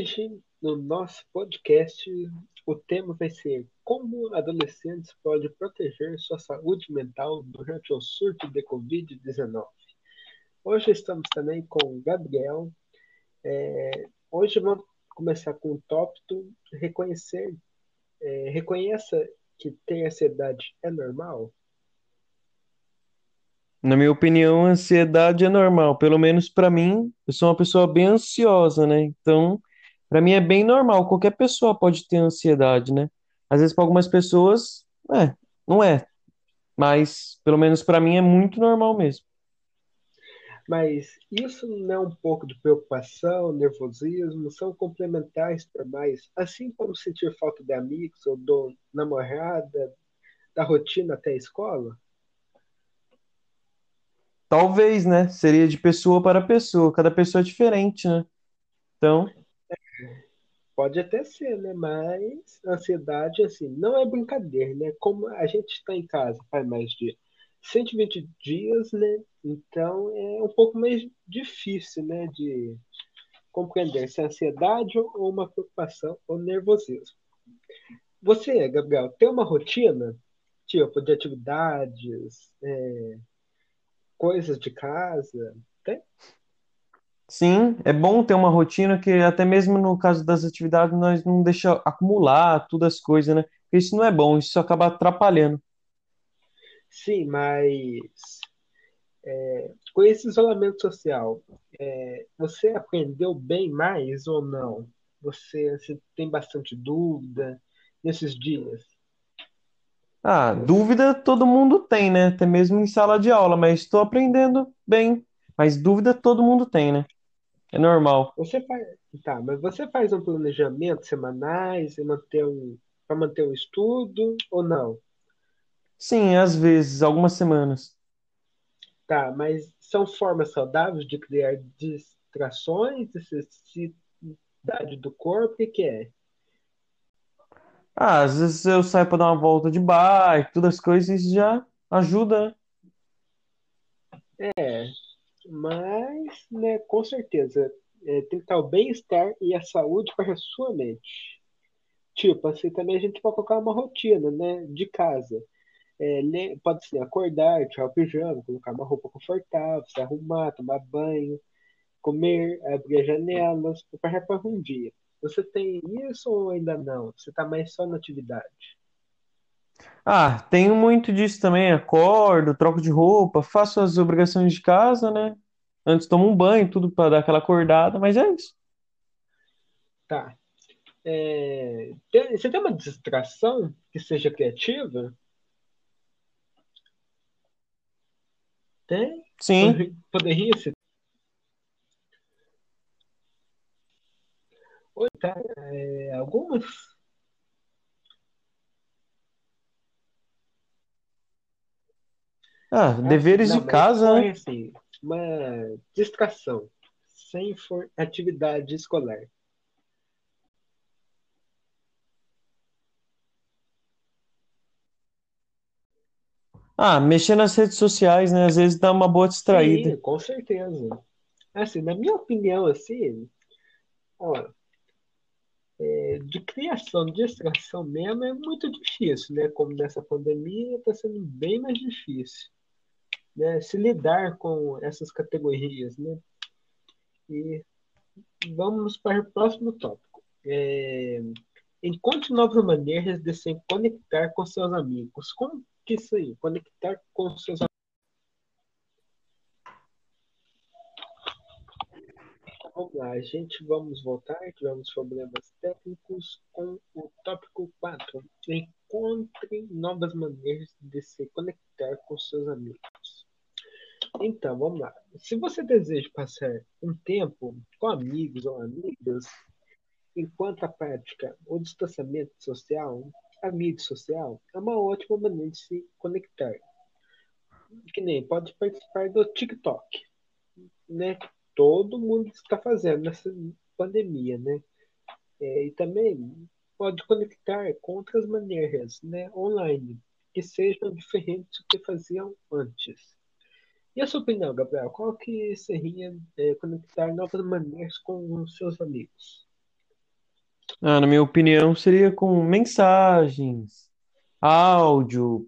Hoje, no nosso podcast, o tema vai ser como adolescentes podem proteger sua saúde mental durante o surto de Covid-19. Hoje estamos também com o Gabriel. É, hoje vamos começar com o tópico reconhecer, é, reconheça que ter ansiedade é normal. Na minha opinião, ansiedade é normal. Pelo menos para mim, eu sou uma pessoa bem ansiosa, né? Então, para mim é bem normal. Qualquer pessoa pode ter ansiedade, né? Às vezes para algumas pessoas, é, não é. Mas pelo menos para mim é muito normal mesmo. Mas isso não é um pouco de preocupação, nervosismo, são complementares para mais, assim como sentir falta de amigos ou do namorada, da rotina até a escola? Talvez, né? Seria de pessoa para pessoa. Cada pessoa é diferente, né? Então, Pode até ser, né? Mas ansiedade, assim, não é brincadeira, né? Como a gente está em casa faz mais de 120 dias, né? Então é um pouco mais difícil, né? De compreender se é ansiedade ou uma preocupação ou nervosismo. Você, Gabriel, tem uma rotina, tipo, de atividades, é, coisas de casa? Tem? Sim, é bom ter uma rotina que até mesmo no caso das atividades nós não deixa acumular todas as coisas, né? Porque isso não é bom, isso acaba atrapalhando. Sim, mas com esse isolamento social, é, você aprendeu bem mais ou não? Você, você tem bastante dúvida nesses dias? Ah, dúvida todo mundo tem, né? Até mesmo em sala de aula, mas estou aprendendo bem. Mas dúvida todo mundo tem, né? É normal. Você faz, tá, mas você faz um planejamento semanais e manter um, para manter um estudo ou não? Sim, às vezes, algumas semanas. Tá, mas são formas saudáveis de criar distrações, necessidade do corpo, o que que é? Ah, às vezes eu saio para dar uma volta de bike, todas as coisas, isso já ajuda, né? É, mas, né, com certeza, é, tentar o bem-estar e a saúde para a sua mente. Tipo, assim, também a gente pode colocar uma rotina, né, de casa. É, né, pode ser acordar, tirar o pijama, colocar uma roupa confortável, se arrumar, tomar banho, comer, abrir as janelas, preparar para um dia. Você tem isso ou ainda não? Você está mais só na atividade? Ah, tenho muito disso também. Acordo, troco de roupa, faço as obrigações de casa, né? Antes tomo um banho, tudo para dar aquela acordada, mas é isso. Tá. É, tem- você tem uma distração que seja criativa? Tem? Sim. Poderia ser. Oi, tá. É, algumas? Ah, sim. deveres Não, de casa, corre né? assim. Uma distração sem for atividade escolar. Ah, mexer nas redes sociais, né? Às vezes dá uma boa Sim, distraída. com certeza. Assim, na minha opinião, assim, ó, de criação, de extração mesmo é muito difícil, né? Como nessa pandemia está sendo bem mais difícil, né? Se lidar com essas categorias, né? E vamos para o próximo tópico. É, encontre novas maneiras de se conectar com seus amigos. Como que isso aí? Conectar com seus Vamos lá, a gente vamos voltar, tivemos problemas técnicos com o tópico 4. Encontre novas maneiras de se conectar com seus amigos. Então, vamos lá. Se você deseja passar um tempo com amigos ou amigas, enquanto a prática o distanciamento social, a mídia social é uma ótima maneira de se conectar. Que nem pode participar do TikTok, né? Todo mundo está fazendo nessa pandemia, né? É, e também pode conectar com outras maneiras, né? Online, que sejam diferentes do que faziam antes. E a sua opinião, Gabriel? Qual que seria é, conectar novas maneiras com os seus amigos? Ah, na minha opinião, seria com mensagens, áudio,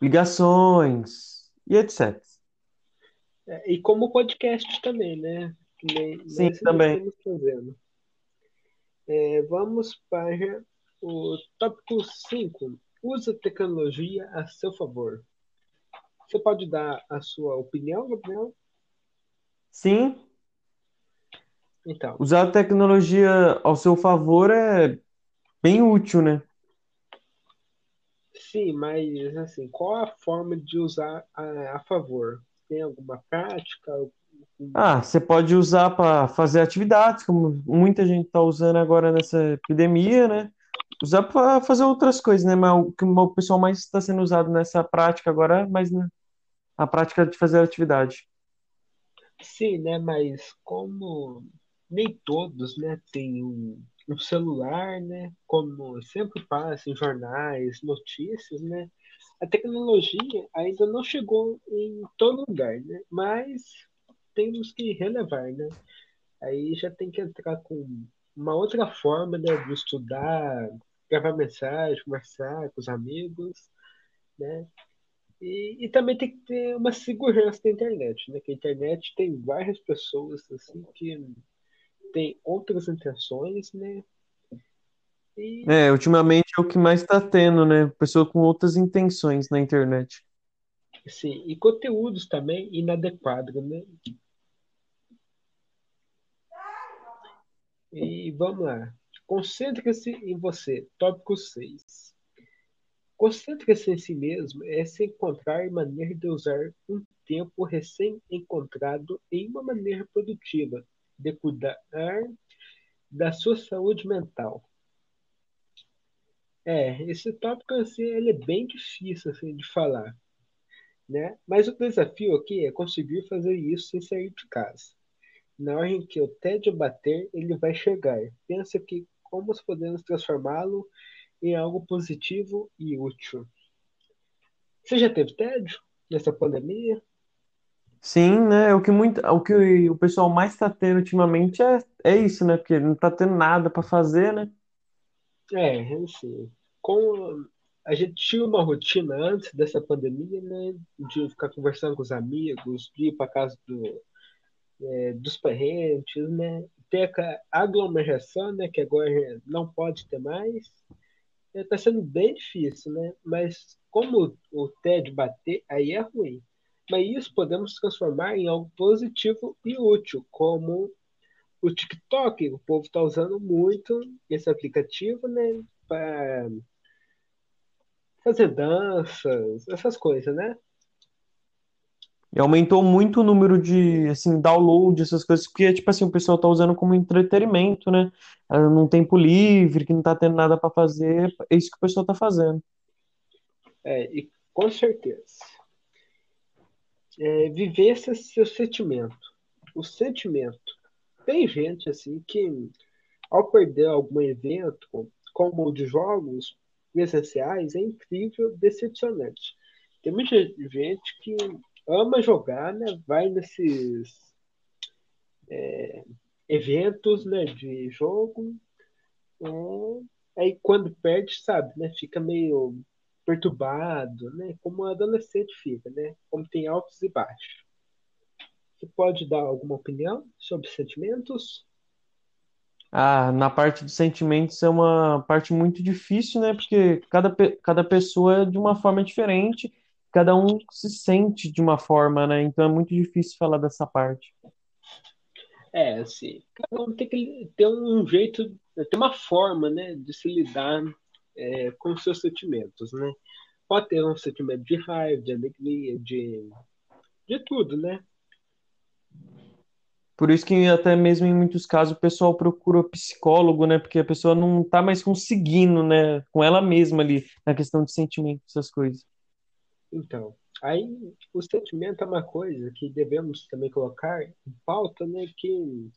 ligações e etc. É, e como podcast também, né? Nem Sim, também. É, vamos para o tópico 5. Usa tecnologia a seu favor. Você pode dar a sua opinião, Gabriel? Sim, Então, usar a tecnologia ao seu favor é bem útil, né? sim, mas assim, qual a forma de usar a, a favor? Tem alguma prática? Ah, você pode usar para fazer atividades, como muita gente está usando agora nessa epidemia, né? Usar para fazer outras coisas, né? Mas o que o pessoal mais está sendo usado nessa prática agora, é mais né, a prática de fazer atividade. Sim, né? Mas como nem todos, né, têm um, um celular, né? Como sempre passa em jornais, notícias, né? A tecnologia ainda não chegou em todo lugar, né? Mas temos que relevar, né? Aí já tem que entrar com uma outra forma, né, de estudar, gravar mensagem, conversar com os amigos, né? E, e também tem que ter uma segurança da internet, né? Que a internet tem várias pessoas assim que têm outras intenções, né? E É, ultimamente é o que mais está tendo, né? Pessoa com outras intenções na internet. assim, e conteúdos também inadequados, né? E vamos lá. Concentre-se em você. Tópico 6. Concentre-se em si mesmo é se encontrar maneira de usar um tempo recém-encontrado em uma maneira produtiva, de cuidar da sua saúde mental. É, esse tópico assim, ele é bem difícil assim, de falar, né? Mas o desafio aqui é conseguir fazer isso sem sair de casa. Na hora em que o tédio bater, ele vai chegar. Pensa que como podemos transformá-lo em algo positivo e útil. Você já teve tédio nessa pandemia? Sim, né? O que muito, o que o pessoal mais está tendo ultimamente é, é isso, né? Porque não tá tendo nada para fazer, né? É, assim, com a gente tinha uma rotina antes dessa pandemia, né, de ficar conversando com os amigos, de ir para casa do, é, dos parentes, né, ter a aglomeração, né, que agora não pode ter mais, está sendo bem difícil, né? Mas como o TED bater, aí é ruim. Mas isso podemos transformar em algo positivo e útil, como o TikTok. O povo está usando muito esse aplicativo, né? Para fazer danças, essas coisas, né? E aumentou muito o número de, assim, download, essas coisas, porque, tipo assim, o pessoal tá usando como entretenimento, né? Num tempo livre, que não tá tendo nada para fazer, é isso que o pessoal tá fazendo. É, e com certeza. É, viver esse seu sentimento. O sentimento. Tem gente assim que, ao perder algum evento, como o de jogos presenciais, é incrível, decepcionante. Tem muita gente que ama jogar, né? Vai nesses eventos, né, de jogo, é, aí quando perde, sabe, né? Fica meio perturbado, né? Como um adolescente fica, né? Como tem altos e baixos. Você pode dar alguma opinião sobre sentimentos? Ah, na parte dos sentimentos é uma parte muito difícil, né? Porque cada, cada pessoa é de uma forma diferente, cada um se sente de uma forma, né? Então é muito difícil falar dessa parte. É, assim, cada um tem que ter um jeito, ter uma forma, né, de se lidar é, com os seus sentimentos, né? Pode ter um sentimento de raiva, de alegria, de, de tudo, né? Por isso que até mesmo em muitos casos o pessoal procura psicólogo, né? Porque a pessoa não tá mais conseguindo, né? Com ela mesma ali, na questão de sentimento, essas coisas. Então, aí o sentimento é uma coisa que devemos também colocar em pauta, né? Que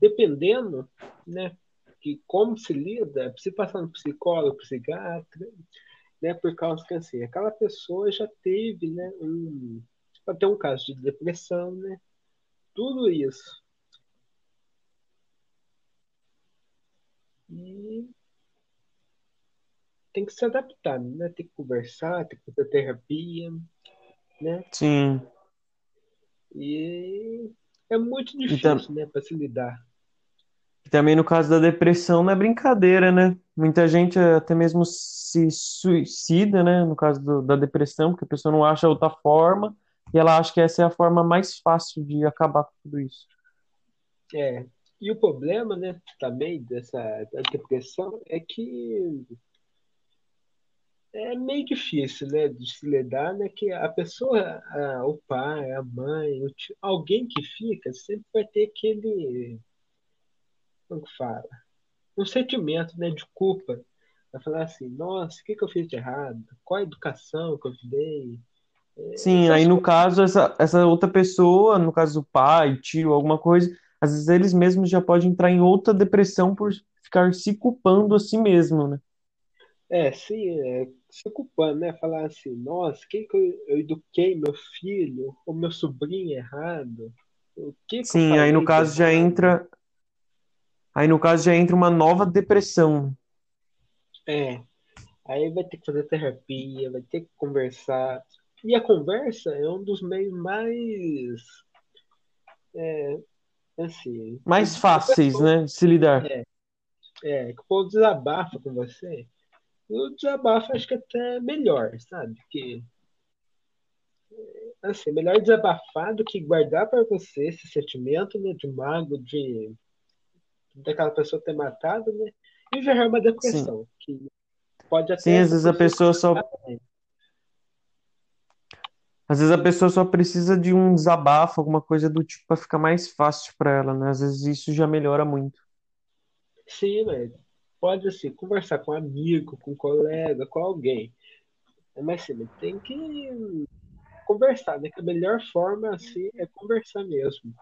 dependendo, né? Que como se lida, se passar no psicólogo, psiquiatra, né? Por causa que assim, aquela pessoa já teve, né? Um, ter um caso de depressão, né? Tudo isso. E tem que se adaptar, né? Tem que conversar, tem que fazer terapia, né? Sim. E é muito E, tam- difícil, né, para se lidar. e também no caso da depressão não é brincadeira, né? Muita gente até mesmo se suicida, né? No caso do- da depressão, porque a pessoa não acha outra forma e ela acha que essa é a forma mais fácil de acabar com tudo isso. É. E o problema, né, também dessa da depressão é que é meio difícil, né, de se lidar, né, que a pessoa, a- o pai, a mãe, o tio, alguém que fica sempre vai ter aquele, como que fala? Um sentimento, né, de culpa. Vai falar assim, nossa, o que que eu fiz de errado? Qual a educação que eu dei? Sim, aí no caso, essa, essa outra pessoa, no caso o pai, tio, alguma coisa, às vezes eles mesmos já podem entrar em outra depressão por ficar se culpando a si mesmo, né? É, sim, é, se culpando, né? Falar assim, nossa, quem que eu, eu eduquei meu filho ou meu sobrinho errado? O que que Sim, aí no caso já errado? entra, aí no caso já entra uma nova depressão. É, aí vai ter que fazer terapia, vai ter que conversar. E a conversa é um dos meios mais, assim, que Mais fáceis, pessoa, né, de se lidar. é, que o povo desabafa com você. O desabafo acho que até é melhor, sabe? Que, assim, é melhor desabafar do que guardar para você esse sentimento, né, de mago, de daquela pessoa ter matado, né? E gerar uma Sim, depressão, que pode sim, até às essa vezes a pessoa só, também. às vezes a pessoa só precisa de um desabafo, alguma coisa do tipo para ficar mais fácil para ela, né? Às vezes isso já melhora muito. Sim, mas pode assim, conversar com um amigo, com um colega, com alguém. Mas assim, tem que conversar, né? Que a melhor forma assim é conversar mesmo,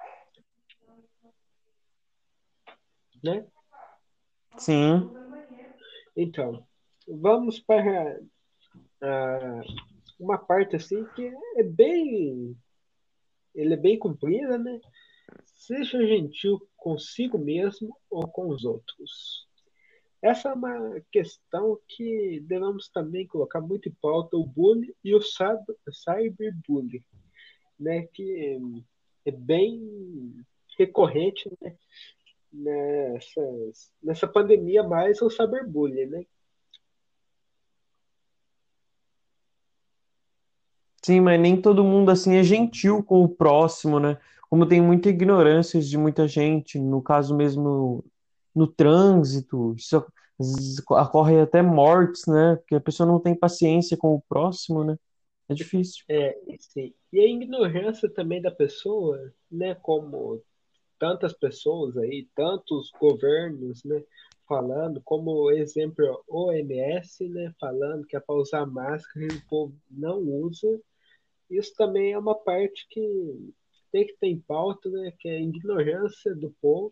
né? Sim, Então, vamos para ah, uma parte assim que é bem, ele é bem comprida, né? Seja gentil consigo mesmo ou com os outros. Essa é uma questão que devemos também colocar muito em pauta o bullying e o cyber- cyberbullying, né? Que é bem recorrente, né? Nessas, nessa pandemia mais o cyberbullying, né? sim, mas nem todo mundo assim é gentil com o próximo, né? Como tem muita ignorância de muita gente, no caso mesmo no trânsito, isso ocorre até mortes, né? Porque a pessoa não tem paciência com o próximo, né? É difícil. É, sim. E a ignorância também da pessoa, né? Como tantas pessoas aí, tantos governos, né? Falando, como exemplo, a OMS, né? Falando que é para usar máscara e o povo não usa. Isso também é uma parte que tem que ter em pauta, né? Que é a ignorância do povo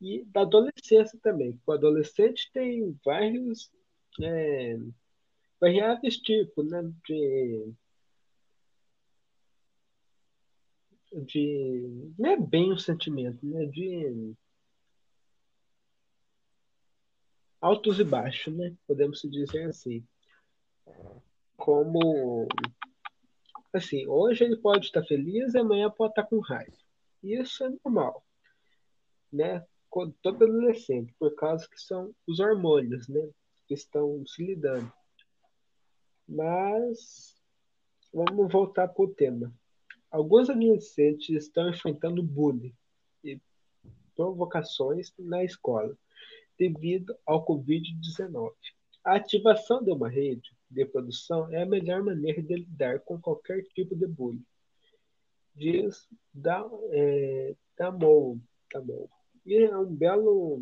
e da adolescência também. O adolescente tem vários, é, variáveis tipos, né? De, de, não é bem o sentimento, né? De altos e baixos, né? Podemos dizer assim. Como, assim, hoje ele pode estar feliz e amanhã pode estar com raiva. Isso é normal, né? Todo adolescente, por causa que são os hormônios, né? Que estão se lidando. Mas vamos voltar para o tema. Alguns adolescentes estão enfrentando bullying e provocações na escola devido ao Covid-19. A ativação de uma rede de produção é a melhor maneira de lidar com qualquer tipo de bullying, diz da, é, Damon. Damon. E é um belo,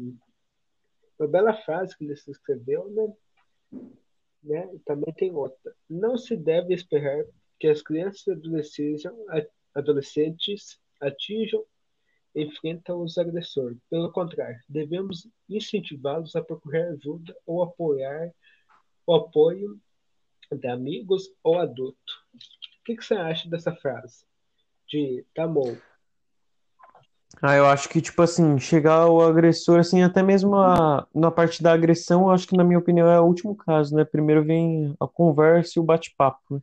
uma bela frase que ele se escreveu, né? né? Também tem outra. Não se deve esperar que as crianças e adolescentes, atinjam enfrentam os agressores. Pelo contrário, devemos incentivá-los a procurar ajuda ou apoiar o apoio de amigos ou adultos. O que, que você acha dessa frase? De Tamou? Ah, eu acho que, tipo assim, chegar o agressor, assim, até mesmo a, na parte da agressão, eu acho que, na minha opinião, é o último caso, né? Primeiro vem a conversa e o bate-papo?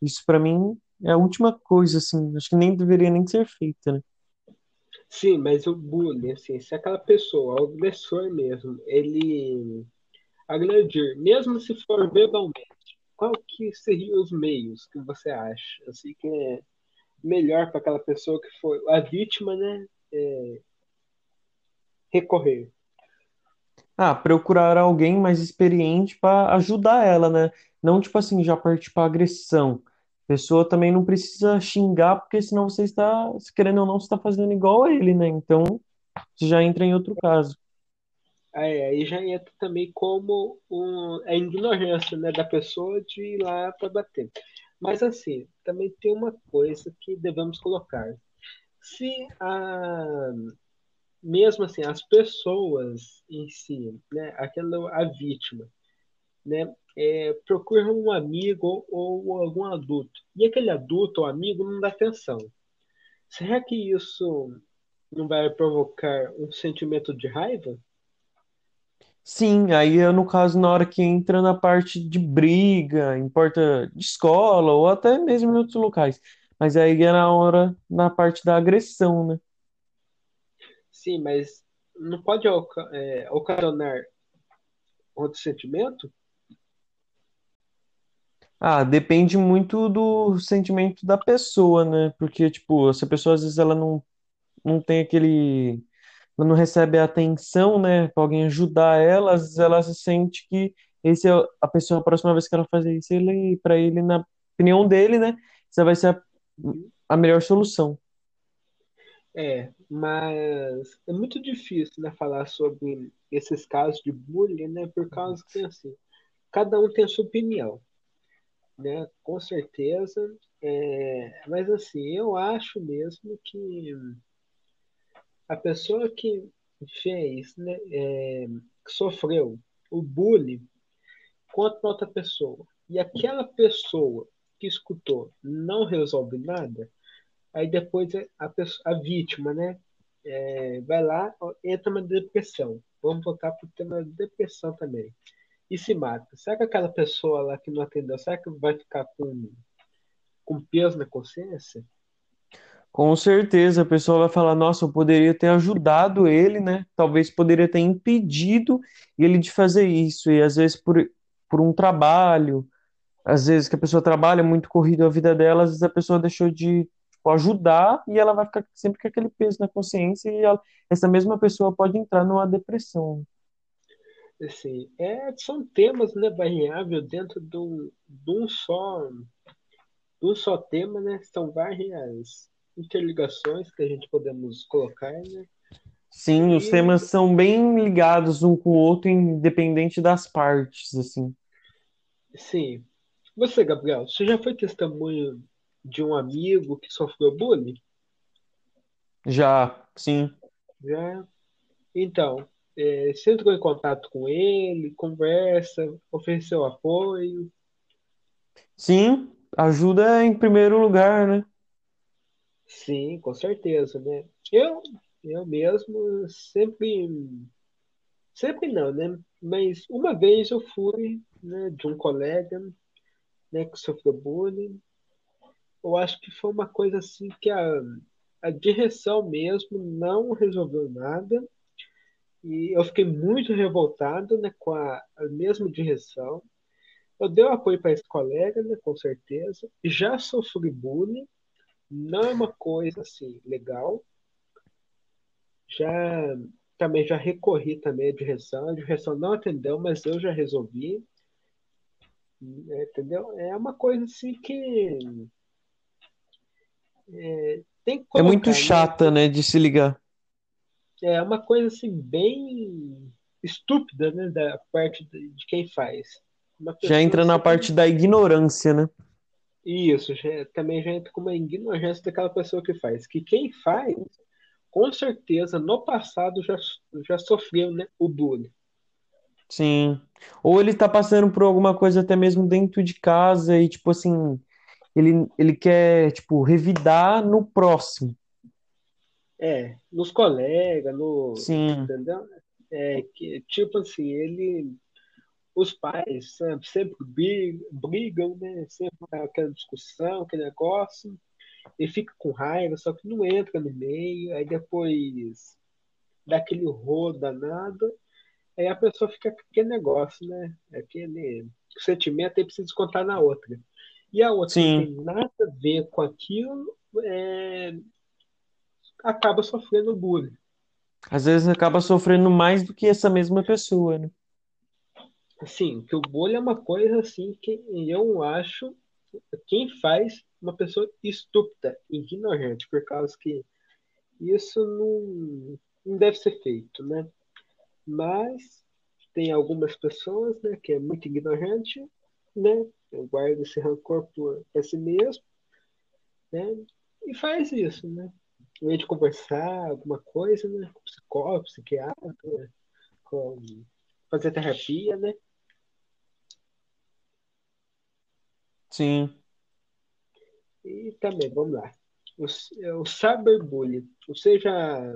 Isso, pra mim, é a última coisa, assim, acho que nem deveria nem ser feita, né? Sim, mas o bullying, assim, se aquela pessoa, o agressor mesmo, ele agredir, mesmo se for verbalmente, qual que seriam os meios que você acha, assim, que é melhor para aquela pessoa que foi a vítima, né, é, recorrer? Ah, procurar alguém mais experiente pra ajudar ela, né? Não, tipo assim, já partir pra agressão. A pessoa também não precisa xingar, porque senão você está, se querendo ou não, você está fazendo igual a ele, né? Então, você já entra em outro caso. Aí, aí já entra também como um, a ignorância, né, da pessoa de ir lá para bater. Mas assim, também tem uma coisa que devemos colocar. Se a, mesmo assim, as pessoas em si, né, aquela, a vítima, né, é, procuram um amigo ou algum adulto, e aquele adulto ou amigo não dá atenção. Será que isso não vai provocar um sentimento de raiva? Sim, aí é no caso na hora que entra na parte de briga, importa de escola ou até mesmo em outros locais. Mas aí é na hora, na parte da agressão, né? Sim, mas não pode é, ocasionar outro sentimento? Ah, depende muito do sentimento da pessoa, né? Porque, tipo, se a pessoa às vezes ela não, não tem aquele. Ela não recebe a atenção, né? Pra alguém ajudar ela, às vezes ela se sente que esse é a pessoa, a próxima vez que ela fazer isso, ele, para ele, na opinião dele, né? Essa vai ser a, a melhor solução. É, mas é muito difícil, né, falar sobre esses casos de bullying, né, por causa que, assim, cada um tem a sua opinião, né, com certeza, é, mas, assim, eu acho mesmo que a pessoa que fez, né, é, que sofreu o bullying contra outra pessoa, e aquela pessoa que escutou não resolve nada, aí depois a, pessoa, a vítima, né, é, vai lá, entra uma depressão. Vamos voltar para o tema da depressão também. E se mata. Será que aquela pessoa lá que não atendeu, será que vai ficar com, com peso na consciência? Com certeza, a pessoa vai falar, nossa, eu poderia ter ajudado ele, né? Talvez poderia ter impedido ele de fazer isso. E às vezes por, por um trabalho, às vezes que a pessoa trabalha muito corrido a vida dela, às vezes a pessoa deixou de tipo, ajudar e ela vai ficar sempre com aquele peso na consciência e ela- essa mesma pessoa pode entrar numa depressão. Assim, é, são temas né, variáveis dentro de um, de um só, de um só tema, né? São várias interligações que a gente podemos colocar, né? Sim, os E, temas são bem ligados um com o outro, independente das partes, assim. sim, você, Gabriel, você já foi testemunho de um amigo que sofreu bullying? Já, sim. Já? Então, é, você entrou em contato com ele, conversa, ofereceu apoio. Sim, ajuda em primeiro lugar, né? Sim, com certeza, né? Eu, eu mesmo sempre, sempre não, né? Mas uma vez eu fui, né, de um colega, né, que sofreu bullying. Eu acho que foi uma coisa assim que a, a direção mesmo não resolveu nada. E eu fiquei muito revoltado, né, com a, a mesma direção. Eu dei o apoio para esse colega, né, com certeza. Já sofri bullying, não é uma coisa assim legal. Já também já recorri também à direção, a direção não atendeu, mas eu já resolvi, entendeu? É uma coisa assim que é, tem que É muito colocar, né? chata, né, de se ligar. É uma coisa assim bem estúpida, né, da parte de quem faz. Já entra na assim, parte da ignorância, né? isso, já- também já entra como uma ignorância daquela pessoa que faz. Que quem faz, com certeza, no passado já, já sofreu, né, o bullying. Sim. Ou ele tá passando por alguma coisa até mesmo dentro de casa e, tipo assim, ele, ele quer, tipo, revidar no próximo. É, nos colegas, no, Sim, entendeu? É que, tipo assim, ele, os pais sabe, sempre brigam, brigam, né? Sempre aquela discussão, aquele negócio, ele fica com raiva, só que não entra no meio, aí depois dá aquele rolo danado, aí a pessoa fica com aquele negócio, né? Aquele sentimento aí precisa contar na outra. E a outra não tem sim. nada a ver com aquilo, é, acaba sofrendo bullying. Às vezes acaba sofrendo mais do que essa mesma pessoa, né? Assim, que o bullying é uma coisa assim que eu acho quem faz uma pessoa estúpida, ignorante, por causa que isso não, não deve ser feito, né? Mas tem algumas pessoas, né, que é muito ignorante, né? Guarda esse rancor por para si mesmo, né? E faz isso, né? Em vez de conversar alguma coisa, né? Com psicólogo, psiquiatra, com fazer terapia, né? Sim. E também, vamos lá. O, o cyberbullying. Você já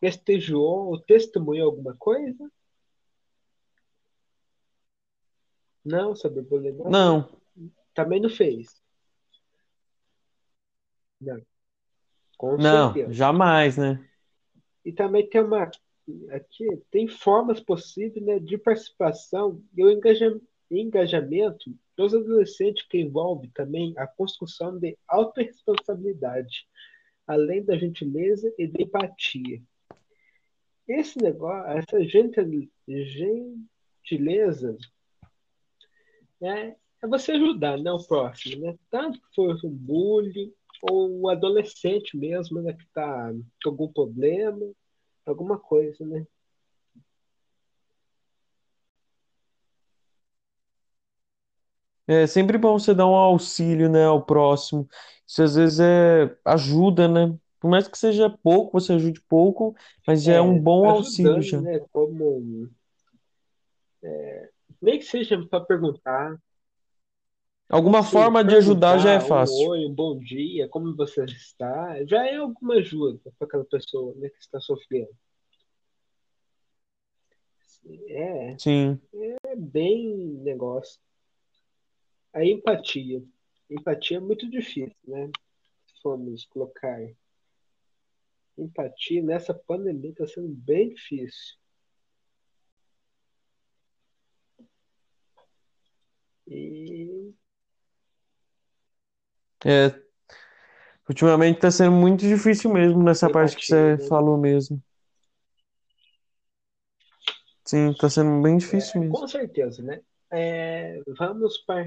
prestigiou ou testemunhou alguma coisa? Não, cyberbullying não. Não, Também não fez. Não, com não, certeza. jamais, né? E também tem uma. Aqui tem formas possíveis né, de participação e o engaja- engajamento dos adolescentes que envolve também a construção de autorresponsabilidade, além da gentileza e da empatia. Esse negócio, essa gentil- gentileza, né, é você ajudar, né, o próximo, né? Tanto que for um bullying ou um adolescente mesmo, né, que está com algum problema, alguma coisa, né? É sempre bom você dar um auxílio, né, ao próximo. Isso às vezes é ajuda, né? Por mais que seja pouco, você ajude pouco, mas já é um É, bom auxílio já. né? Como nem que seja para perguntar, Alguma forma de ajudar já é perguntar um fácil. oi, um bom dia, como você está, já é alguma ajuda para aquela pessoa, né, que está sofrendo. É, Sim. é bem negócio. A empatia. Empatia é muito difícil, né? Se formos colocar empatia nessa pandemia está sendo bem difícil. E É, ultimamente tá sendo muito difícil mesmo nessa parte que empatia, você né? falou mesmo. Sim, tá sendo bem difícil mesmo. Com certeza, né? É, vamos para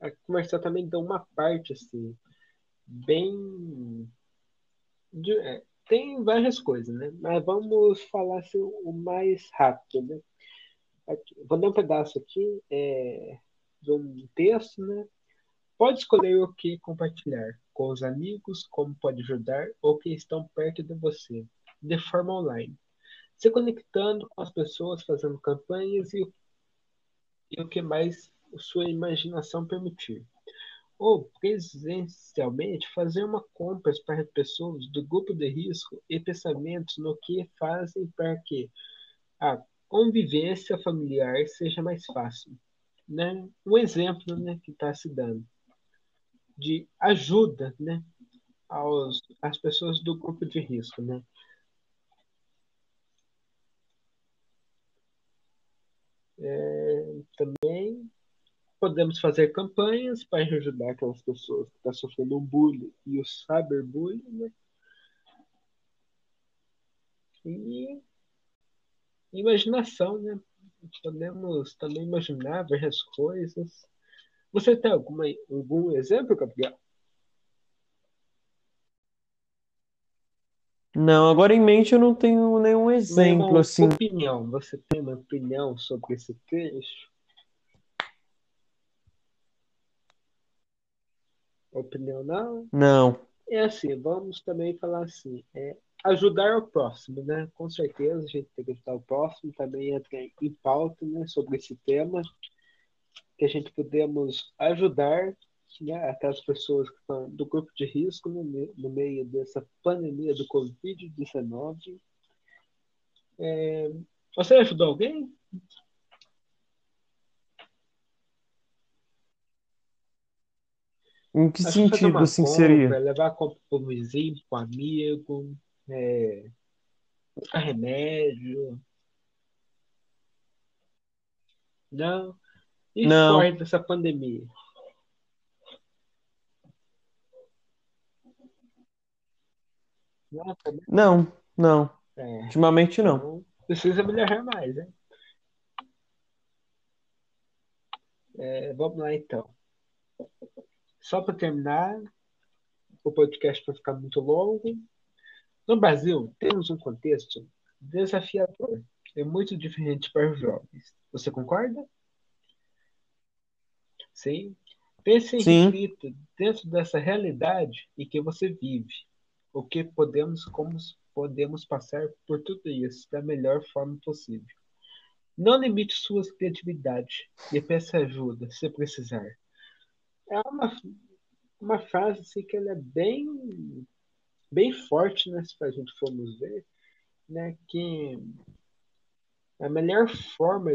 a conversar também de uma parte assim, bem. De- é, tem várias coisas, né? Mas vamos falar assim, o mais rápido, né? Aqui, vou dar um pedaço aqui é, de um texto, né? Pode escolher o que compartilhar com os amigos, como pode ajudar ou que estão perto de você, de forma online. Se conectando com as pessoas, fazendo campanhas e, e o que mais sua imaginação permitir. Ou, presencialmente, fazer uma compras para pessoas do grupo de risco e pensamentos no que fazem para que a convivência familiar seja mais fácil. Né? Um exemplo né, que está se dando de ajuda né, aos, às pessoas do grupo de risco. Né? É, também podemos fazer campanhas para ajudar aquelas pessoas que estão sofrendo um bullying e o cyberbullying, né? E imaginação, né? Podemos também imaginar várias coisas. Você tem alguma, algum exemplo, Gabriel? Não, agora em mente eu não tenho nenhum exemplo Nenhuma assim. opinião. Você tem uma opinião sobre esse texto? Opinião não? Não. É assim, vamos também falar assim, é ajudar o próximo, né? Com certeza a gente tem que ajudar o próximo, também entra em pauta, né, sobre esse tema, que a gente podemos ajudar né, aquelas pessoas que estão do grupo de risco no, no meio dessa pandemia do Covid-19. É, você ajudou alguém? Em que Acho sentido, assim, compra, seria? levar a compra para o vizinho, para o amigo, é, buscar remédio. Não. E fora Não, dessa pandemia? Não, também. não, não. É, Ultimamente não. então precisa melhorar mais, né? É, vamos lá então. Só para terminar, o podcast vai ficar muito longo. No Brasil, temos um contexto desafiador. É muito diferente para os jovens. Você concorda? Sim. Pense Sim, reflita dentro dessa realidade em que você vive. O que podemos, como podemos passar por tudo isso da melhor forma possível. Não limite sua criatividade e peça ajuda se precisar. É uma, uma frase assim, que ela é bem, bem forte, né, se a gente formos ver, né, que a melhor forma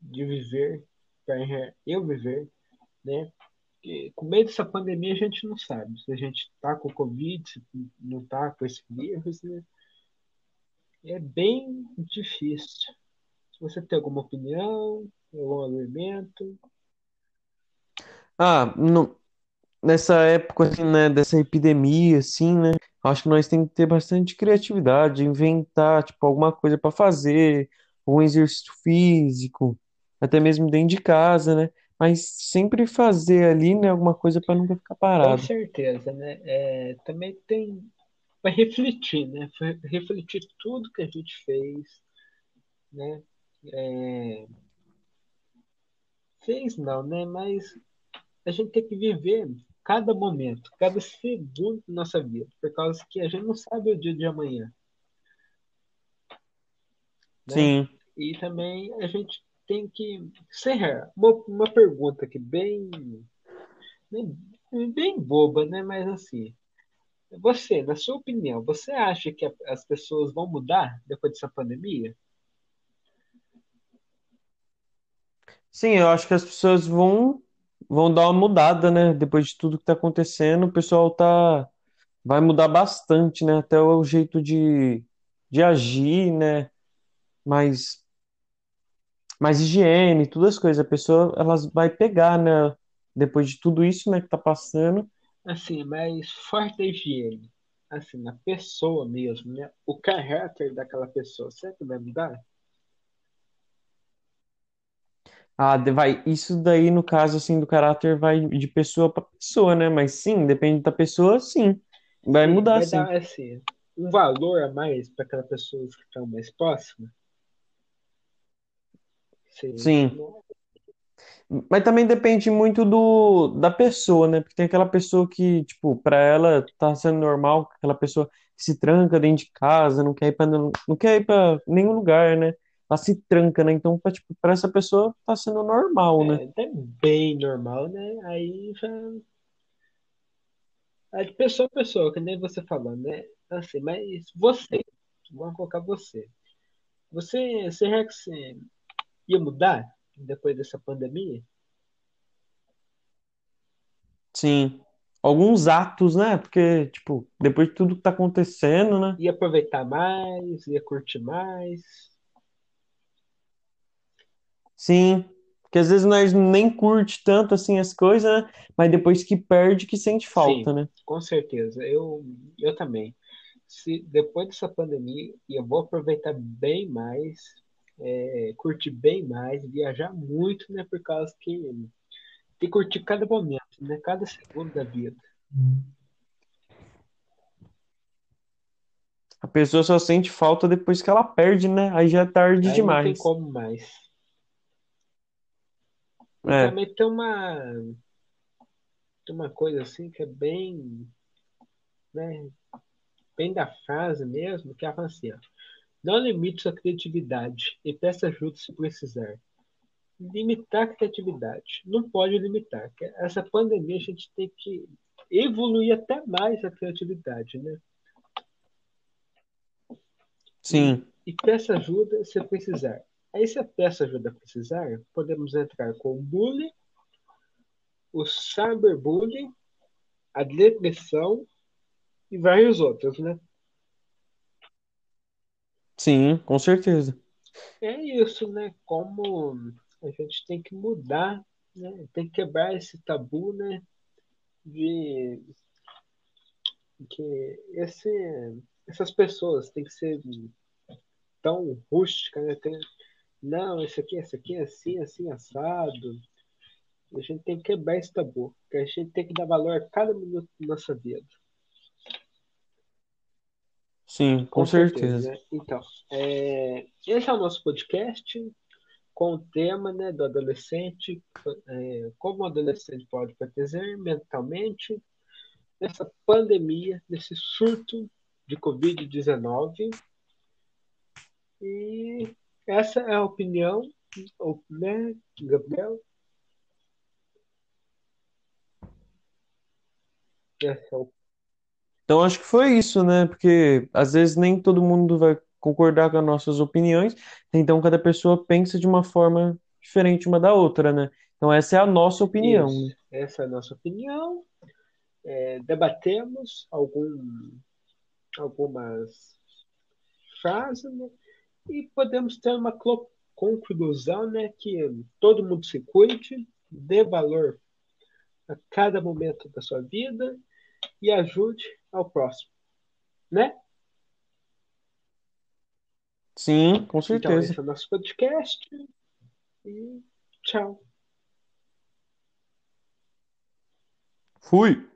de viver, para eu viver, né, com medo dessa pandemia a gente não sabe se a gente tá com Covid, se não tá com esse vírus, né? É bem difícil. Se você tem alguma opinião, algum argumento, Ah, no- nessa época, assim, né, dessa epidemia, assim, né, acho que nós temos que ter bastante criatividade, inventar, tipo, alguma coisa para fazer, algum exercício físico, até mesmo dentro de casa, né, mas sempre fazer ali, né, alguma coisa para nunca ficar com parado. certeza, né? É, também tem para refletir, né? Foi Refletir tudo que a gente fez, né? É, fez não, né? Mas a gente tem que viver cada momento, cada segundo da nossa vida, por causa que a gente não sabe o dia de amanhã, né? Sim. E também a gente tem que ser uma, uma pergunta aqui bem, bem, bem boba, né? Mas assim, você, na sua opinião, você acha que as pessoas vão mudar depois dessa pandemia? Sim, eu acho que as pessoas vão vão dar uma mudada, né? Depois de tudo que tá acontecendo, o pessoal tá vai mudar bastante, né? Até o jeito de, de agir, né? Mais mais higiene, todas as coisas. A pessoa elas vai pegar, né? Depois de tudo isso, né, que tá passando. Assim, mas fora da higiene, assim, na pessoa mesmo, né? O caráter daquela pessoa, será que vai mudar? Ah, vai, isso daí no caso assim do caráter vai de pessoa para pessoa, né? Mas sim, depende da pessoa, sim. Vai Sim, mudar, vai sim. dar, assim, um valor a mais para aquelas pessoas que estão mais próximas? Sim. Sim. Mas também depende muito do, da pessoa, né? Porque tem aquela pessoa que, tipo, pra ela tá sendo normal, aquela pessoa que se tranca dentro de casa, não quer ir pra, não, não quer ir pra nenhum lugar, né? Ela se tranca, né? Então, pra, tipo, pra essa pessoa tá sendo normal, né? É, até bem normal, né? Aí já é pessoa a pessoa, que nem você falou, né? Assim, mas você, vamos colocar você. Você, você acha que você ia mudar depois dessa pandemia? Sim. Alguns atos, né? Porque, tipo, depois de tudo que tá acontecendo, né? Ia aproveitar mais, ia curtir mais? Sim. Porque às vezes nós nem curte tanto assim as coisas, né? Mas depois que perde, que sente Sim, falta, né? com certeza. Eu, eu também. Se depois dessa pandemia, eu vou aproveitar bem mais, é, curtir bem mais, viajar muito, né? Por causa que tem que curtir cada momento, né? Cada segundo da vida. A pessoa só sente falta depois que ela perde, né? Aí já é tarde Aí não tem demais. como mais. É, também tem uma, tem uma coisa assim que é bem, né? Bem da frase mesmo, que é assim, ó. Não limite sua criatividade e peça ajuda se precisar. limitar a criatividade. Não pode limitar. Essa pandemia a gente tem que evoluir até mais a criatividade, né? Sim, E, e peça ajuda se precisar. Aí, se a peça ajuda a precisar, podemos entrar com o bullying, o cyberbullying, a depressão e vários outros, né? sim, com certeza. É isso, né? Como a gente tem que mudar, né? Tem que quebrar esse tabu, né? De que esse, essas pessoas têm que ser tão rústicas, né? Tem, não, esse aqui, esse aqui é assim, assim, assado. A gente tem que quebrar esse tabu, que a gente tem que dar valor a cada minuto da nossa vida. Sim, com Com certeza, certeza. né? Então, é, esse é o nosso podcast com o tema, né, do adolescente, é, como o adolescente pode proteger mentalmente nessa pandemia, nesse surto de Covid-19. E essa é a opinião, né, Gabriel? Essa é a Então acho que foi isso, né? Porque às vezes nem todo mundo vai concordar com as nossas opiniões, então cada pessoa pensa de uma forma diferente uma da outra, né? Então essa é a nossa opinião, Isso, essa é a nossa opinião. É, debatemos algum, algumas frases, né? E podemos ter uma conclusão, né? Que todo mundo se cuide, dê valor a cada momento da sua vida e ajude ao próximo, né? Sim, com Então, certeza. esse é o nosso podcast e tchau. Fui.